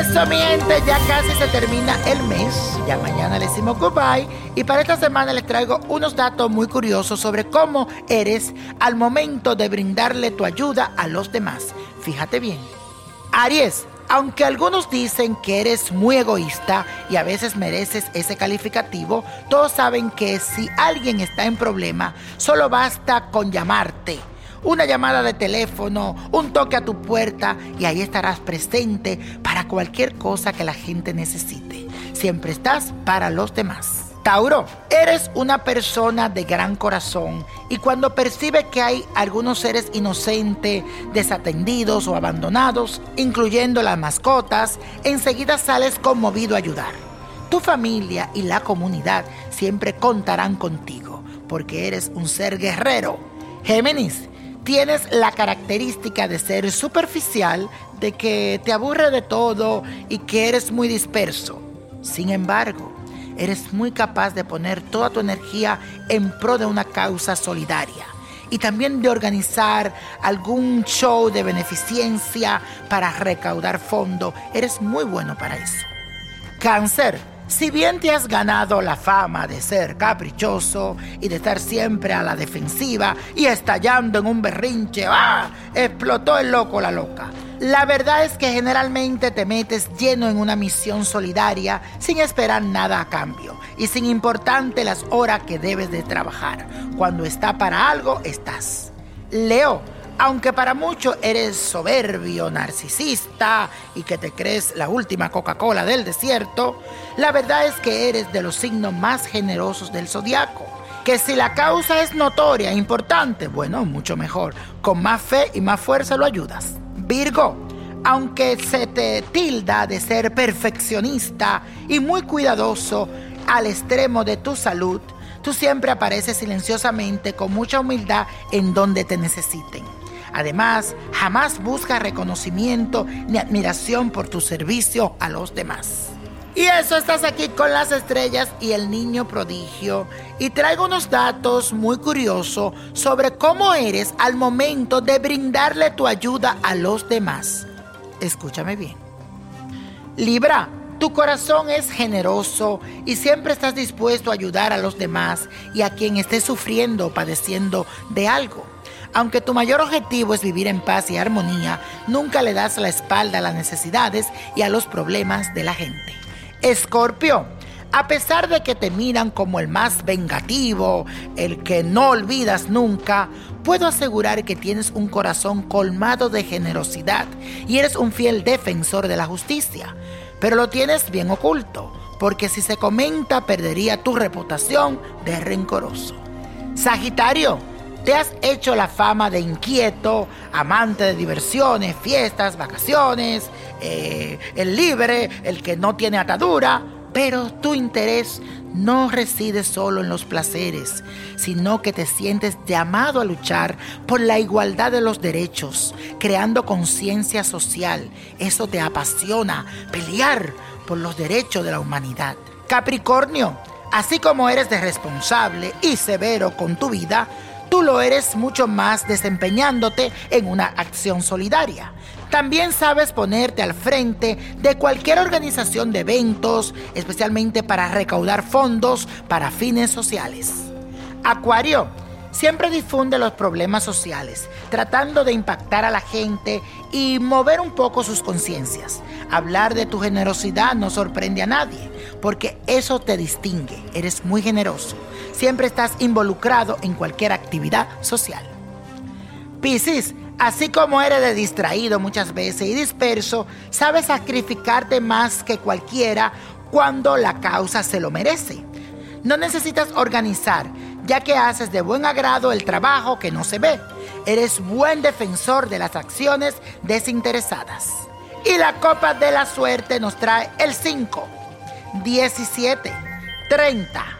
eso, mi ya casi se termina el mes. Ya mañana le decimos goodbye. Y para esta semana les traigo unos datos muy curiosos sobre cómo eres al momento de brindarle tu ayuda a los demás. Fíjate bien. Aries, aunque algunos dicen que eres muy egoísta y a veces mereces ese calificativo, todos saben que si alguien está en problema, solo basta con llamarte una llamada de teléfono, un toque a tu puerta y ahí estarás presente para cualquier cosa que la gente necesite. Siempre estás para los demás. Tauro, eres una persona de gran corazón y cuando percibe que hay algunos seres inocentes, desatendidos o abandonados, incluyendo las mascotas, enseguida sales conmovido a ayudar. Tu familia y la comunidad siempre contarán contigo porque eres un ser guerrero. Géminis, tienes la característica de ser superficial, de que te aburre de todo y que eres muy disperso. Sin embargo, eres muy capaz de poner toda tu energía en pro de una causa solidaria y también de organizar algún show de beneficencia para recaudar fondo. Eres muy bueno para eso. Cáncer si bien te has ganado la fama de ser caprichoso y de estar siempre a la defensiva y estallando en un berrinche, ¡ah! Explotó el loco la loca. La verdad es que generalmente te metes lleno en una misión solidaria sin esperar nada a cambio y sin importarte las horas que debes de trabajar. Cuando está para algo, estás. Leo aunque para muchos eres soberbio, narcisista y que te crees la última Coca-Cola del desierto, la verdad es que eres de los signos más generosos del zodiaco. Que si la causa es notoria, e importante, bueno, mucho mejor. Con más fe y más fuerza lo ayudas. Virgo, aunque se te tilda de ser perfeccionista y muy cuidadoso al extremo de tu salud, tú siempre apareces silenciosamente con mucha humildad en donde te necesiten. Además, jamás busca reconocimiento ni admiración por tu servicio a los demás. Y eso estás aquí con las estrellas y el niño prodigio. Y traigo unos datos muy curiosos sobre cómo eres al momento de brindarle tu ayuda a los demás. Escúchame bien. Libra, tu corazón es generoso y siempre estás dispuesto a ayudar a los demás y a quien esté sufriendo o padeciendo de algo. Aunque tu mayor objetivo es vivir en paz y armonía, nunca le das la espalda a las necesidades y a los problemas de la gente. Escorpio, a pesar de que te miran como el más vengativo, el que no olvidas nunca, puedo asegurar que tienes un corazón colmado de generosidad y eres un fiel defensor de la justicia. Pero lo tienes bien oculto, porque si se comenta perdería tu reputación de rencoroso. Sagitario, te has hecho la fama de inquieto, amante de diversiones, fiestas, vacaciones, eh, el libre, el que no tiene atadura, pero tu interés no reside solo en los placeres, sino que te sientes llamado a luchar por la igualdad de los derechos, creando conciencia social. Eso te apasiona, pelear por los derechos de la humanidad. Capricornio, así como eres de responsable y severo con tu vida, tú lo eres mucho más desempeñándote en una acción solidaria. También sabes ponerte al frente de cualquier organización de eventos, especialmente para recaudar fondos para fines sociales. Acuario, siempre difunde los problemas sociales, tratando de impactar a la gente y mover un poco sus conciencias. Hablar de tu generosidad no sorprende a nadie, porque eso te distingue, eres muy generoso siempre estás involucrado en cualquier actividad social. Piscis, así como eres de distraído muchas veces y disperso, sabes sacrificarte más que cualquiera cuando la causa se lo merece. No necesitas organizar, ya que haces de buen agrado el trabajo que no se ve. Eres buen defensor de las acciones desinteresadas. Y la copa de la suerte nos trae el 5, 17, 30.